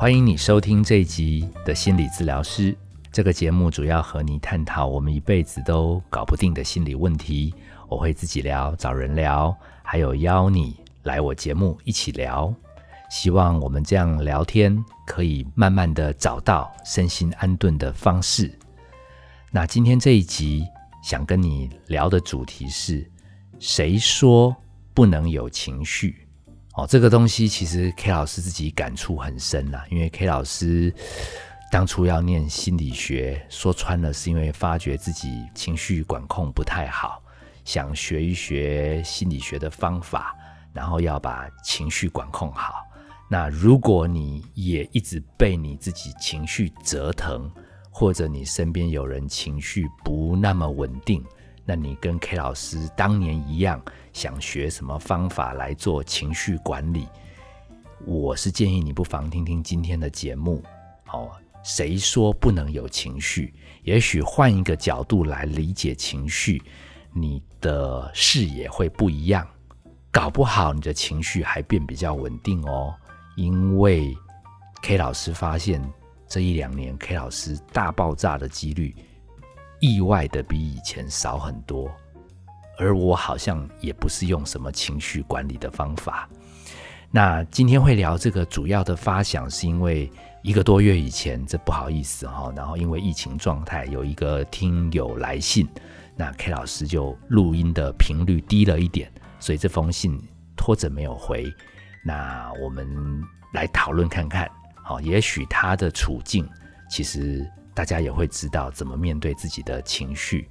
欢迎你收听这一集的心理治疗师。这个节目主要和你探讨我们一辈子都搞不定的心理问题。我会自己聊，找人聊，还有邀你来我节目一起聊。希望我们这样聊天，可以慢慢的找到身心安顿的方式。那今天这一集想跟你聊的主题是：谁说不能有情绪？哦，这个东西其实 K 老师自己感触很深啦，因为 K 老师当初要念心理学，说穿了是因为发觉自己情绪管控不太好，想学一学心理学的方法，然后要把情绪管控好。那如果你也一直被你自己情绪折腾，或者你身边有人情绪不那么稳定，那你跟 K 老师当年一样，想学什么方法来做情绪管理？我是建议你不妨听听今天的节目。哦，谁说不能有情绪？也许换一个角度来理解情绪，你的视野会不一样。搞不好你的情绪还变比较稳定哦。因为 K 老师发现这一两年 K 老师大爆炸的几率，意外的比以前少很多，而我好像也不是用什么情绪管理的方法。那今天会聊这个主要的发想，是因为一个多月以前，这不好意思哈，然后因为疫情状态，有一个听友来信，那 K 老师就录音的频率低了一点，所以这封信拖着没有回。那我们来讨论看看，好，也许他的处境，其实大家也会知道怎么面对自己的情绪。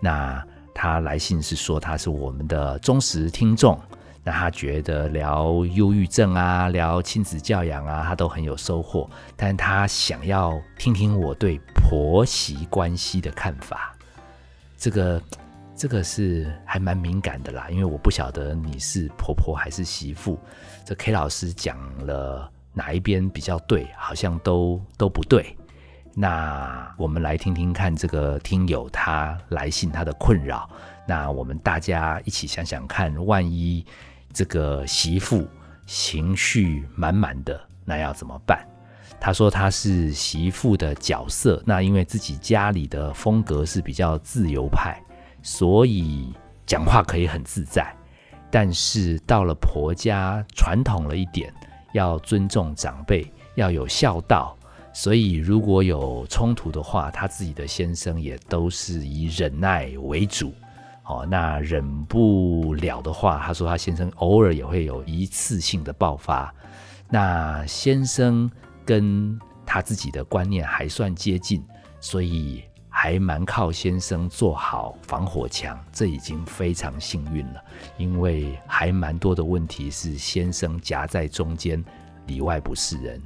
那他来信是说他是我们的忠实听众，那他觉得聊忧郁症啊，聊亲子教养啊，他都很有收获，但他想要听听我对婆媳关系的看法，这个。这个是还蛮敏感的啦，因为我不晓得你是婆婆还是媳妇。这 K 老师讲了哪一边比较对，好像都都不对。那我们来听听看这个听友他来信他的困扰。那我们大家一起想想看，万一这个媳妇情绪满满的，那要怎么办？他说他是媳妇的角色，那因为自己家里的风格是比较自由派。所以讲话可以很自在，但是到了婆家，传统了一点，要尊重长辈，要有孝道。所以如果有冲突的话，他自己的先生也都是以忍耐为主。哦，那忍不了的话，他说他先生偶尔也会有一次性的爆发。那先生跟他自己的观念还算接近，所以。还蛮靠先生做好防火墙，这已经非常幸运了。因为还蛮多的问题是先生夹在中间，里外不是人。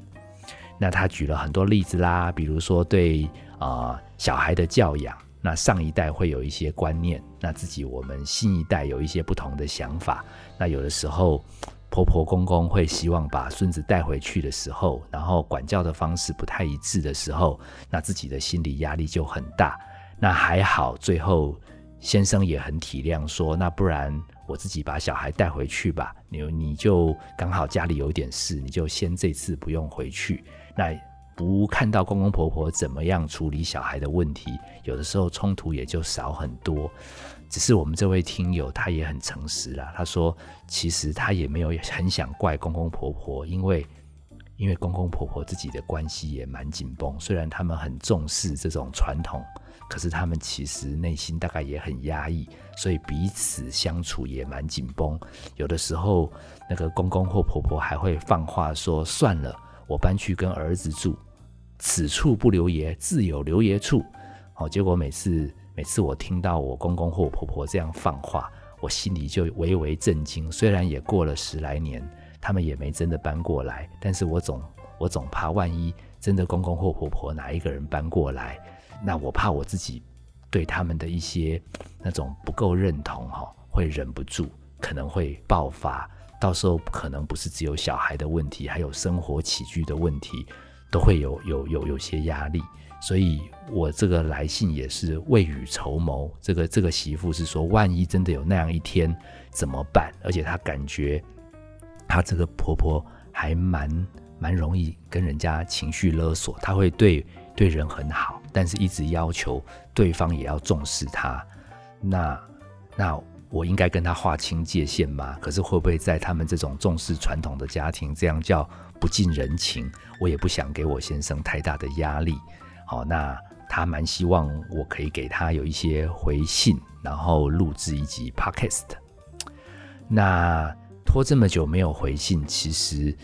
那他举了很多例子啦，比如说对啊小孩的教养，那上一代会有一些观念，那自己我们新一代有一些不同的想法。那有的时候。婆婆公公会希望把孙子带回去的时候，然后管教的方式不太一致的时候，那自己的心理压力就很大。那还好，最后先生也很体谅，说那不然我自己把小孩带回去吧。你你就刚好家里有点事，你就先这次不用回去。那不看到公公婆婆怎么样处理小孩的问题，有的时候冲突也就少很多。只是我们这位听友他也很诚实啦，他说其实他也没有很想怪公公婆婆，因为因为公公婆婆自己的关系也蛮紧绷，虽然他们很重视这种传统，可是他们其实内心大概也很压抑，所以彼此相处也蛮紧绷。有的时候那个公公或婆婆还会放话说：“算了，我搬去跟儿子住，此处不留爷，自有留爷处。”好，结果每次。每次我听到我公公或婆婆这样放话，我心里就微微震惊。虽然也过了十来年，他们也没真的搬过来，但是我总我总怕万一真的公公或婆婆哪一个人搬过来，那我怕我自己对他们的一些那种不够认同哈，会忍不住可能会爆发，到时候可能不是只有小孩的问题，还有生活起居的问题，都会有有有有些压力。所以我这个来信也是未雨绸缪。这个这个媳妇是说，万一真的有那样一天怎么办？而且她感觉她这个婆婆还蛮蛮容易跟人家情绪勒索，她会对对人很好，但是一直要求对方也要重视她。那那我应该跟他划清界限吗？可是会不会在他们这种重视传统的家庭，这样叫不近人情？我也不想给我先生太大的压力。好，那他蛮希望我可以给他有一些回信，然后录制一集 podcast。那拖这么久没有回信，其实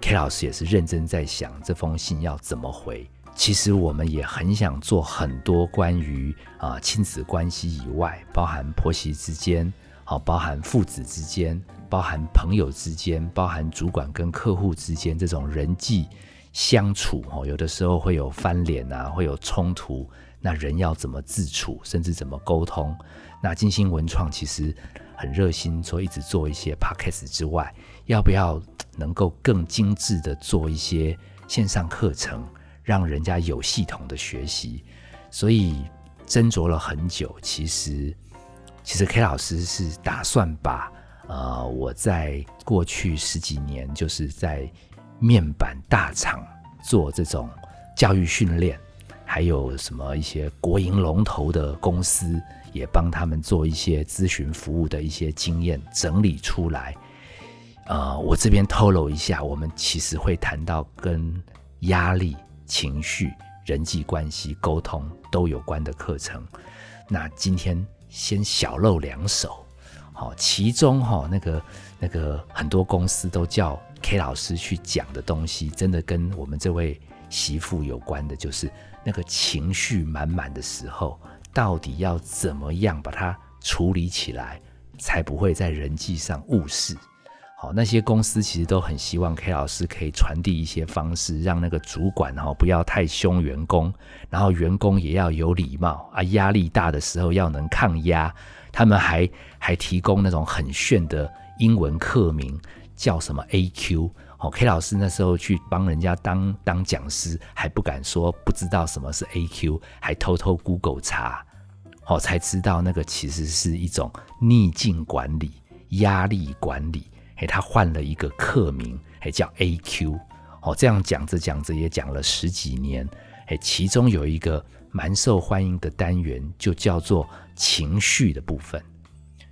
K 老师也是认真在想这封信要怎么回。其实我们也很想做很多关于啊亲子关系以外，包含婆媳之间，好，包含父子之间，包含朋友之间，包含主管跟客户之间这种人际相处，哦，有的时候会有翻脸啊，会有冲突，那人要怎么自处，甚至怎么沟通？那金星文创其实很热心，说一直做一些 podcast 之外，要不要能够更精致的做一些线上课程？让人家有系统的学习，所以斟酌了很久。其实，其实 K 老师是打算把呃我在过去十几年就是在面板大厂做这种教育训练，还有什么一些国营龙头的公司，也帮他们做一些咨询服务的一些经验整理出来。呃，我这边透露一下，我们其实会谈到跟压力。情绪、人际关系、沟通都有关的课程。那今天先小露两手，好，其中哈那个那个很多公司都叫 K 老师去讲的东西，真的跟我们这位媳妇有关的，就是那个情绪满满的时候，到底要怎么样把它处理起来，才不会在人际上误事。好，那些公司其实都很希望 K 老师可以传递一些方式，让那个主管哈不要太凶员工，然后员工也要有礼貌啊，压力大的时候要能抗压。他们还还提供那种很炫的英文课名，叫什么 AQ。好，K 老师那时候去帮人家当当讲师，还不敢说不知道什么是 AQ，还偷偷 Google 查，好才知道那个其实是一种逆境管理、压力管理。他换了一个课名，还叫 A Q。哦，这样讲着讲着也讲了十几年。哎，其中有一个蛮受欢迎的单元，就叫做情绪的部分。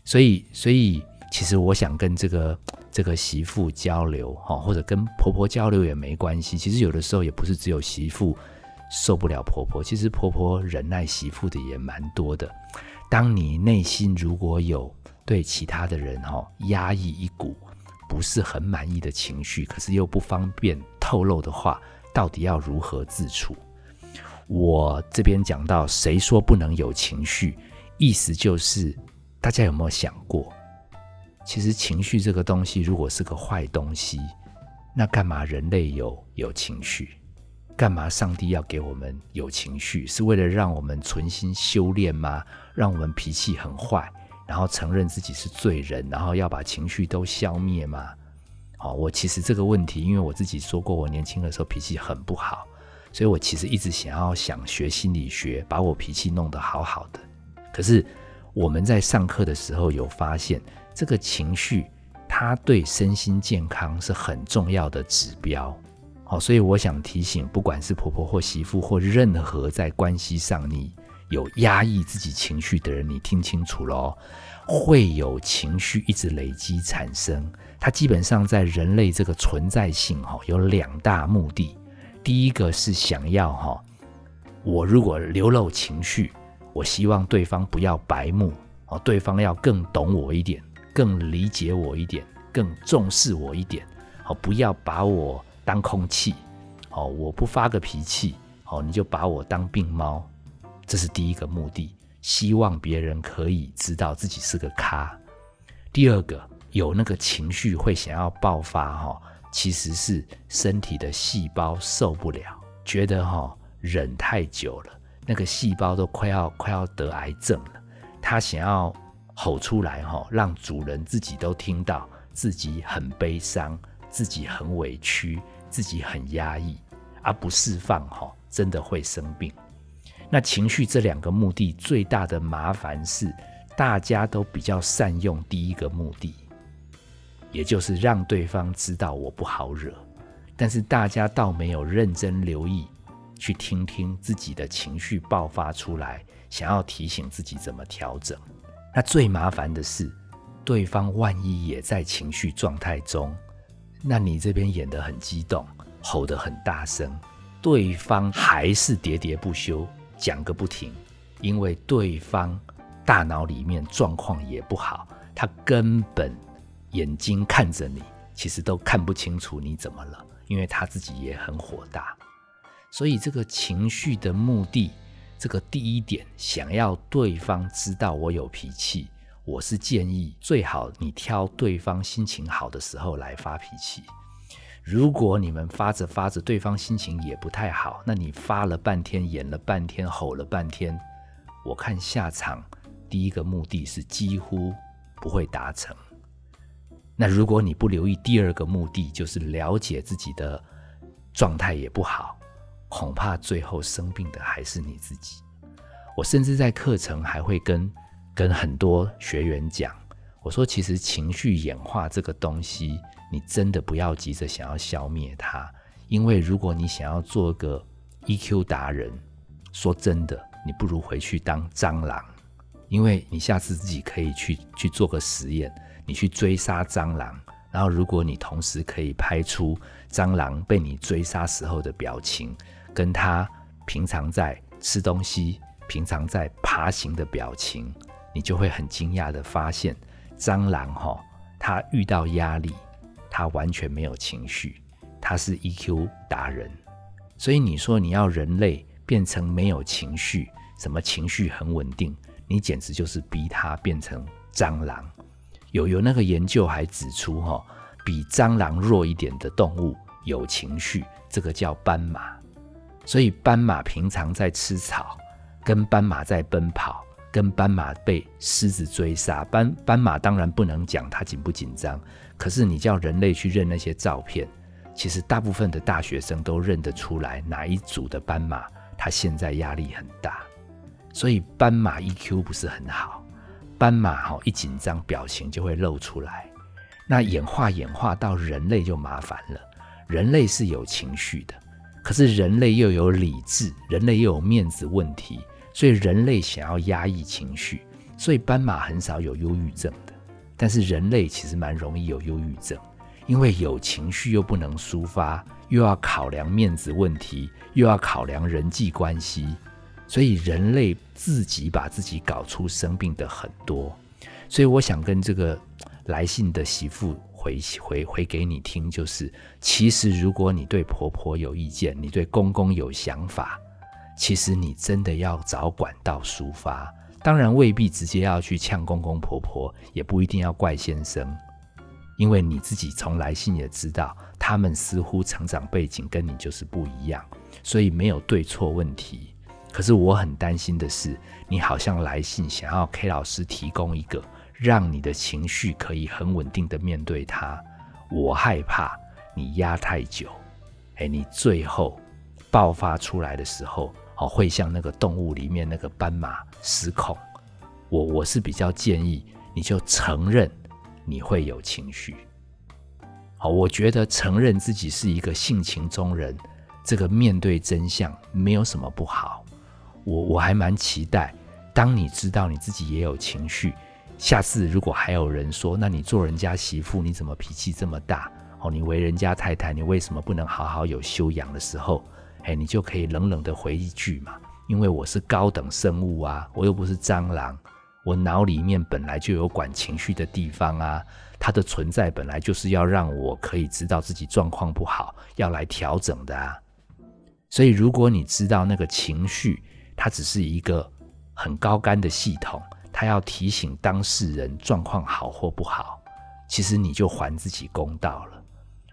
所以，所以其实我想跟这个这个媳妇交流，哈，或者跟婆婆交流也没关系。其实有的时候也不是只有媳妇受不了婆婆，其实婆婆忍耐媳妇的也蛮多的。当你内心如果有对其他的人哈压抑一股。不是很满意的情绪，可是又不方便透露的话，到底要如何自处？我这边讲到，谁说不能有情绪？意思就是，大家有没有想过，其实情绪这个东西，如果是个坏东西，那干嘛人类有有情绪？干嘛上帝要给我们有情绪？是为了让我们存心修炼吗？让我们脾气很坏？然后承认自己是罪人，然后要把情绪都消灭吗？好，我其实这个问题，因为我自己说过，我年轻的时候脾气很不好，所以我其实一直想要想学心理学，把我脾气弄得好好的。可是我们在上课的时候有发现，这个情绪它对身心健康是很重要的指标。好，所以我想提醒，不管是婆婆或媳妇或任何在关系上你。有压抑自己情绪的人，你听清楚喽，会有情绪一直累积产生。它基本上在人类这个存在性哈，有两大目的。第一个是想要哈，我如果流露情绪，我希望对方不要白目哦，对方要更懂我一点，更理解我一点，更重视我一点，好，不要把我当空气，好，我不发个脾气，好，你就把我当病猫。这是第一个目的，希望别人可以知道自己是个咖。第二个，有那个情绪会想要爆发哈，其实是身体的细胞受不了，觉得哈忍太久了，那个细胞都快要快要得癌症了，他想要吼出来哈，让主人自己都听到自己很悲伤，自己很委屈，自己很压抑，而不释放哈，真的会生病。那情绪这两个目的最大的麻烦是，大家都比较善用第一个目的，也就是让对方知道我不好惹。但是大家倒没有认真留意，去听听自己的情绪爆发出来，想要提醒自己怎么调整。那最麻烦的是，对方万一也在情绪状态中，那你这边演得很激动，吼得很大声，对方还是喋喋不休，讲个不停，因为对方大脑里面状况也不好，他根本眼睛看着你，其实都看不清楚你怎么了。因为他自己也很火大，所以这个情绪的目的，这个第一点，想要对方知道我有脾气，我是建议最好你挑对方心情好的时候来发脾气。如果你们发着发着，对方心情也不太好，那你发了半天，演了半天，吼了半天，我看下场第一个目的是几乎不会达成。那如果你不留意第二个目的，就是了解自己的状态也不好，恐怕最后生病的还是你自己。我甚至在课程还会跟跟很多学员讲，我说其实情绪演化这个东西，你真的不要急着想要消灭它，因为如果你想要做个 EQ 达人，说真的，你不如回去当蟑螂，因为你下次自己可以去去做个实验。你去追杀蟑螂，然后如果你同时可以拍出蟑螂被你追杀时候的表情，跟它平常在吃东西、平常在爬行的表情，你就会很惊讶的发现，蟑螂哈，它遇到压力，他完全没有情绪，他是 EQ 达人。所以你说你要人类变成没有情绪，什么情绪很稳定，你简直就是逼他变成蟑螂。有有那个研究还指出，哈，比蟑螂弱一点的动物有情绪，这个叫斑马。所以斑马平常在吃草，跟斑马在奔跑，跟斑马被狮子追杀。斑斑马当然不能讲它紧不紧张，可是你叫人类去认那些照片，其实大部分的大学生都认得出来哪一组的斑马，它现在压力很大。所以斑马 EQ 不是很好。斑马哈一紧张，表情就会露出来。那演化演化到人类就麻烦了。人类是有情绪的，可是人类又有理智，人类又有面子问题，所以人类想要压抑情绪，所以斑马很少有忧郁症的。但是人类其实蛮容易有忧郁症，因为有情绪又不能抒发，又要考量面子问题，又要考量人际关系。所以人类自己把自己搞出生病的很多，所以我想跟这个来信的媳妇回回回给你听，就是其实如果你对婆婆有意见，你对公公有想法，其实你真的要找管道抒发。当然未必直接要去呛公公婆婆，也不一定要怪先生，因为你自己从来信也知道，他们似乎成长背景跟你就是不一样，所以没有对错问题。可是我很担心的是，你好像来信想要 K 老师提供一个让你的情绪可以很稳定的面对他。我害怕你压太久，哎，你最后爆发出来的时候，哦，会像那个动物里面那个斑马失控。我我是比较建议你就承认你会有情绪。好，我觉得承认自己是一个性情中人，这个面对真相没有什么不好。我我还蛮期待，当你知道你自己也有情绪，下次如果还有人说，那你做人家媳妇，你怎么脾气这么大？哦，你为人家太太，你为什么不能好好有修养的时候？哎，你就可以冷冷的回一句嘛，因为我是高等生物啊，我又不是蟑螂，我脑里面本来就有管情绪的地方啊，它的存在本来就是要让我可以知道自己状况不好，要来调整的啊。所以如果你知道那个情绪，它只是一个很高干的系统，它要提醒当事人状况好或不好。其实你就还自己公道了。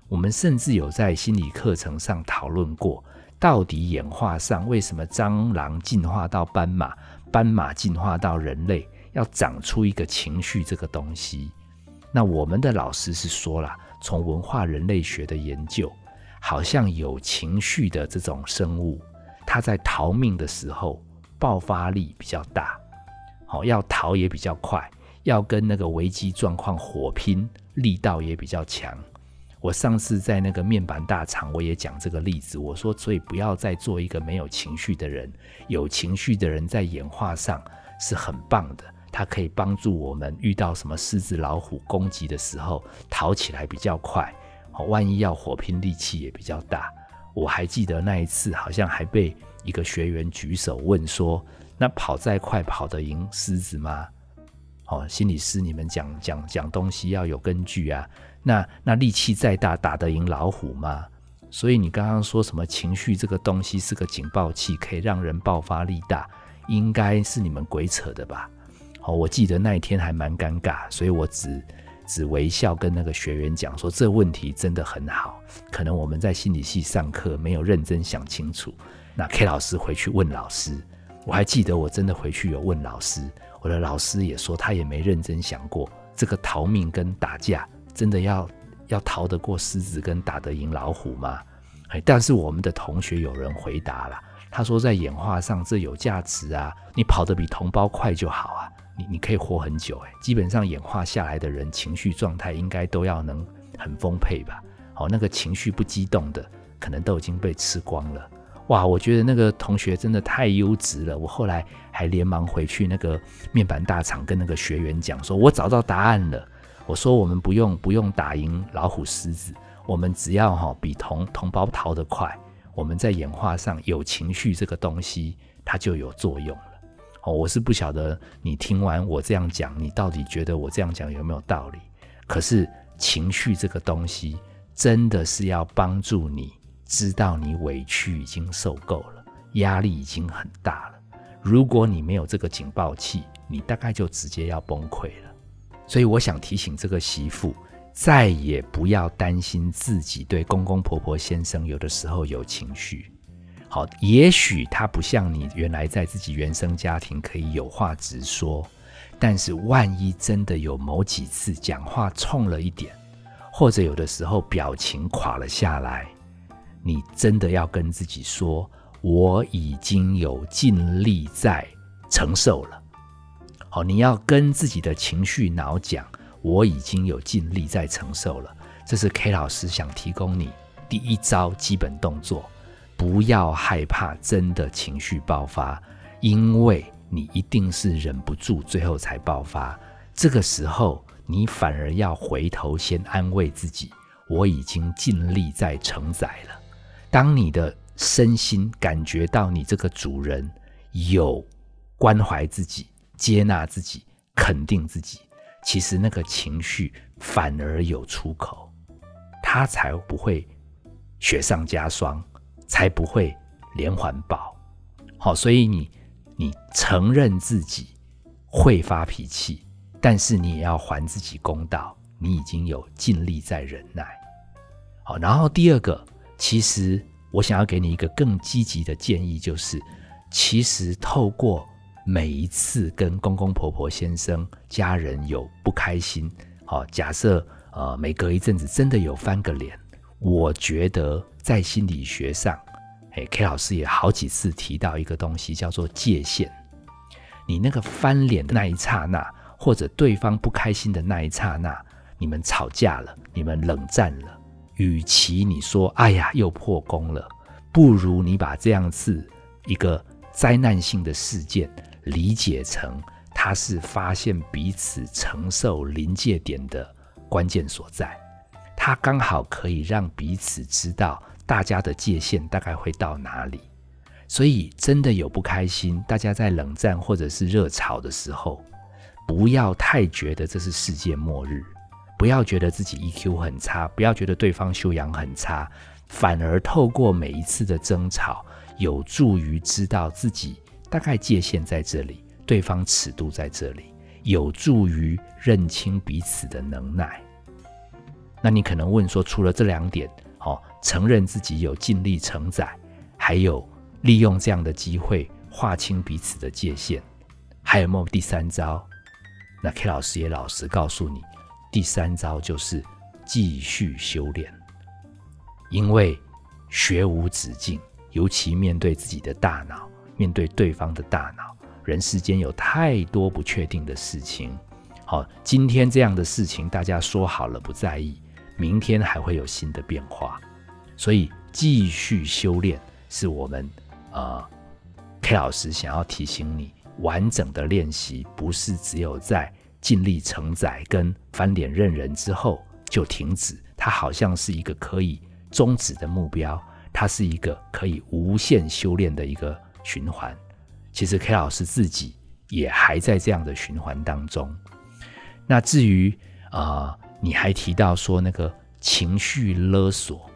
我们甚至有在心理课程上讨论过，到底演化上为什么蟑螂进化到斑马，斑马进化到人类，要长出一个情绪这个东西？那我们的老师是说了，从文化人类学的研究，好像有情绪的这种生物。它在逃命的时候爆发力比较大，好要逃也比较快，要跟那个危机状况火拼力道也比较强。我上次在那个面板大厂，我也讲这个例子。我说，所以不要再做一个没有情绪的人。有情绪的人在演化上是很棒的，它可以帮助我们遇到什么狮子、老虎攻击的时候逃起来比较快。万一要火拼，力气也比较大。我还记得那一次，好像还被一个学员举手问说：“那跑再快，跑得赢狮子吗？”哦，心理师，你们讲讲讲东西要有根据啊。那那力气再大，打得赢老虎吗？所以你刚刚说什么情绪这个东西是个警报器，可以让人爆发力大，应该是你们鬼扯的吧？哦，我记得那一天还蛮尴尬，所以我只只微笑跟那个学员讲说，这问题真的很好，可能我们在心理系上课没有认真想清楚。那 K 老师回去问老师，我还记得我真的回去有问老师，我的老师也说他也没认真想过这个逃命跟打架。真的要要逃得过狮子跟打得赢老虎吗？哎，但是我们的同学有人回答了，他说在演化上这有价值啊，你跑得比同胞快就好啊，你你可以活很久哎，基本上演化下来的人情绪状态应该都要能很丰沛吧？哦，那个情绪不激动的可能都已经被吃光了。哇，我觉得那个同学真的太优质了，我后来还连忙回去那个面板大厂跟那个学员讲说，我找到答案了。我说我们不用不用打赢老虎狮子，我们只要哈比同同胞逃得快，我们在演化上有情绪这个东西，它就有作用了。哦，我是不晓得你听完我这样讲，你到底觉得我这样讲有没有道理？可是情绪这个东西真的是要帮助你知道你委屈已经受够了，压力已经很大了。如果你没有这个警报器，你大概就直接要崩溃了。所以我想提醒这个媳妇，再也不要担心自己对公公婆婆先生有的时候有情绪。好，也许他不像你原来在自己原生家庭可以有话直说，但是万一真的有某几次讲话冲了一点，或者有的时候表情垮了下来，你真的要跟自己说，我已经有尽力在承受了。好，你要跟自己的情绪脑讲，我已经有尽力在承受了。这是 K 老师想提供你第一招基本动作，不要害怕真的情绪爆发，因为你一定是忍不住最后才爆发。这个时候，你反而要回头先安慰自己，我已经尽力在承载了。当你的身心感觉到你这个主人有关怀自己。接纳自己，肯定自己，其实那个情绪反而有出口，他才不会雪上加霜，才不会连环爆。好，所以你你承认自己会发脾气，但是你也要还自己公道，你已经有尽力在忍耐。好，然后第二个，其实我想要给你一个更积极的建议，就是其实透过。每一次跟公公婆婆先生家人有不开心，好，假设呃每隔一阵子真的有翻个脸，我觉得在心理学上，哎，K 老师也好几次提到一个东西叫做界限。你那个翻脸的那一刹那，或者对方不开心的那一刹那，你们吵架了，你们冷战了，与其你说哎呀又破功了，不如你把这样子一个灾难性的事件。理解成，它是发现彼此承受临界点的关键所在，它刚好可以让彼此知道大家的界限大概会到哪里。所以，真的有不开心，大家在冷战或者是热吵的时候，不要太觉得这是世界末日，不要觉得自己 EQ 很差，不要觉得对方修养很差，反而透过每一次的争吵，有助于知道自己。大概界限在这里，对方尺度在这里，有助于认清彼此的能耐。那你可能问说，除了这两点，哦，承认自己有尽力承载，还有利用这样的机会划清彼此的界限，还有没有第三招？那 K 老师也老实告诉你，第三招就是继续修炼，因为学无止境，尤其面对自己的大脑。面对对方的大脑，人世间有太多不确定的事情。好，今天这样的事情大家说好了不在意，明天还会有新的变化。所以继续修炼是我们呃 K 老师想要提醒你，完整的练习不是只有在尽力承载跟翻脸认人之后就停止，它好像是一个可以终止的目标，它是一个可以无限修炼的一个循环。其实 K 老师自己也还在这样的循环当中。那至于啊，你还提到说那个情绪勒索。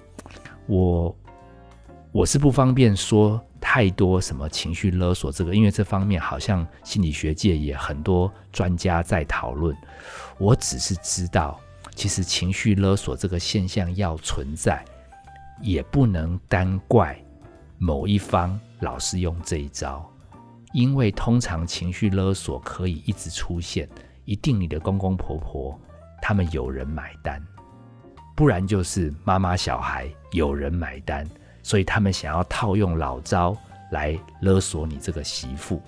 我我是不方便说太多什么情绪勒索这个，因为这方面好像心理学界也很多专家在讨论。我只是知道，其实情绪勒索这个现象要存在，也不能单怪某一方老是用这一招，因为通常情绪勒索可以一直出现，一定你的公公婆婆他们有人买单。不然就是妈妈小孩有人买单，所以他们想要套用老招来勒索你这个媳妇。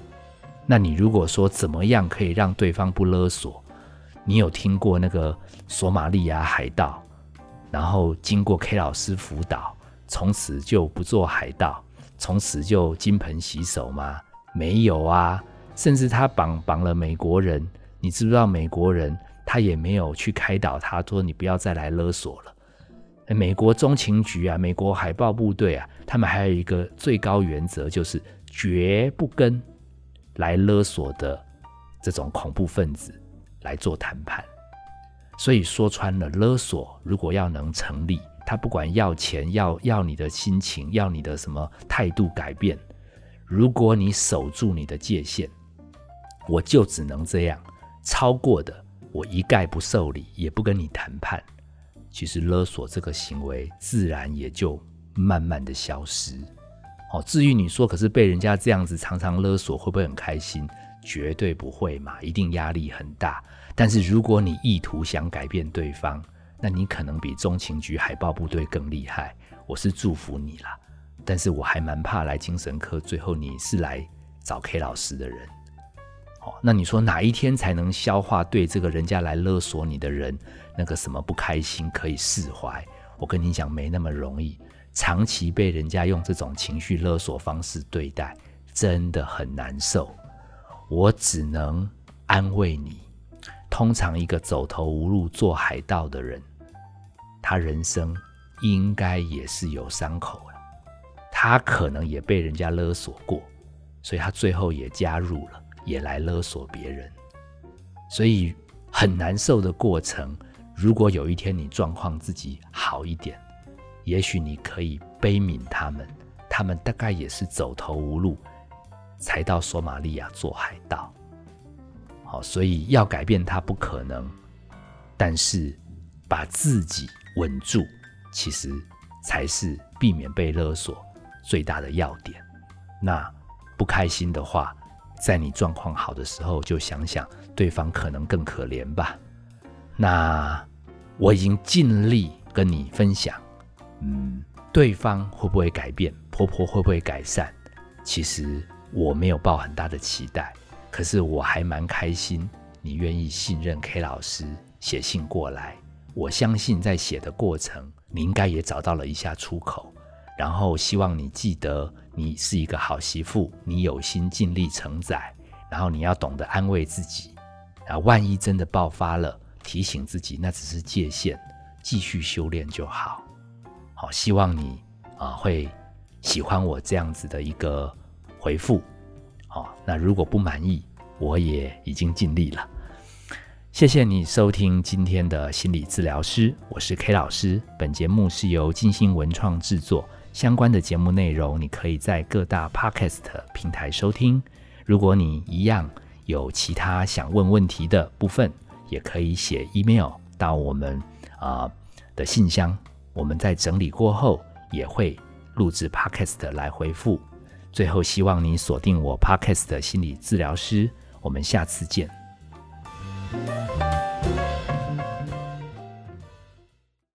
那你如果说怎么样可以让对方不勒索？你有听过那个索马利亚海盗，然后经过 K 老师辅导，从此就不做海盗，从此就金盆洗手吗？没有啊，甚至他绑绑了美国人，你知不知道美国人？他也没有去开导他，说你不要再来勒索了。美国中情局啊，美国海豹部队啊，他们还有一个最高原则，就是绝不跟来勒索的这种恐怖分子来做谈判。所以说穿了，勒索如果要能成立，他不管要钱，要要你的心情，要你的什么态度改变，如果你守住你的界限，我就只能这样，超过的。我一概不受理，也不跟你谈判。其实勒索这个行为，自然也就慢慢的消失。哦，至于你说，可是被人家这样子常常勒索，会不会很开心？绝对不会嘛，一定压力很大。但是如果你意图想改变对方，那你可能比中情局海豹部队更厉害。我是祝福你啦，但是我还蛮怕来精神科，最后你是来找 K 老师的人。那你说哪一天才能消化对这个人家来勒索你的人那个什么不开心可以释怀？我跟你讲，没那么容易。长期被人家用这种情绪勒索方式对待，真的很难受。我只能安慰你。通常一个走投无路做海盗的人，他人生应该也是有伤口的。他可能也被人家勒索过，所以他最后也加入了。也来勒索别人，所以很难受的过程。如果有一天你状况自己好一点，也许你可以悲悯他们，他们大概也是走投无路，才到索马利亚做海盗。好，所以要改变他不可能，但是把自己稳住，其实才是避免被勒索最大的要点。那不开心的话。在你状况好的时候，就想想对方可能更可怜吧。那我已经尽力跟你分享，嗯，对方会不会改变，婆婆会不会改善？其实我没有抱很大的期待，可是我还蛮开心，你愿意信任 K 老师写信过来。我相信在写的过程，你应该也找到了一下出口。然后希望你记得，你是一个好媳妇，你有心尽力承载，然后你要懂得安慰自己，啊，万一真的爆发了，提醒自己那只是界限，继续修炼就好。好，希望你啊会喜欢我这样子的一个回复。好，那如果不满意，我也已经尽力了。谢谢你收听今天的心理治疗师，我是 K 老师。本节目是由金星文创制作。相关的节目内容，你可以在各大 Podcast 平台收听。如果你一样有其他想问问题的部分，也可以写 email 到我们啊的信箱。我们在整理过后，也会录制 Podcast 来回复。最后，希望你锁定我 Podcast 的心理治疗师。我们下次见。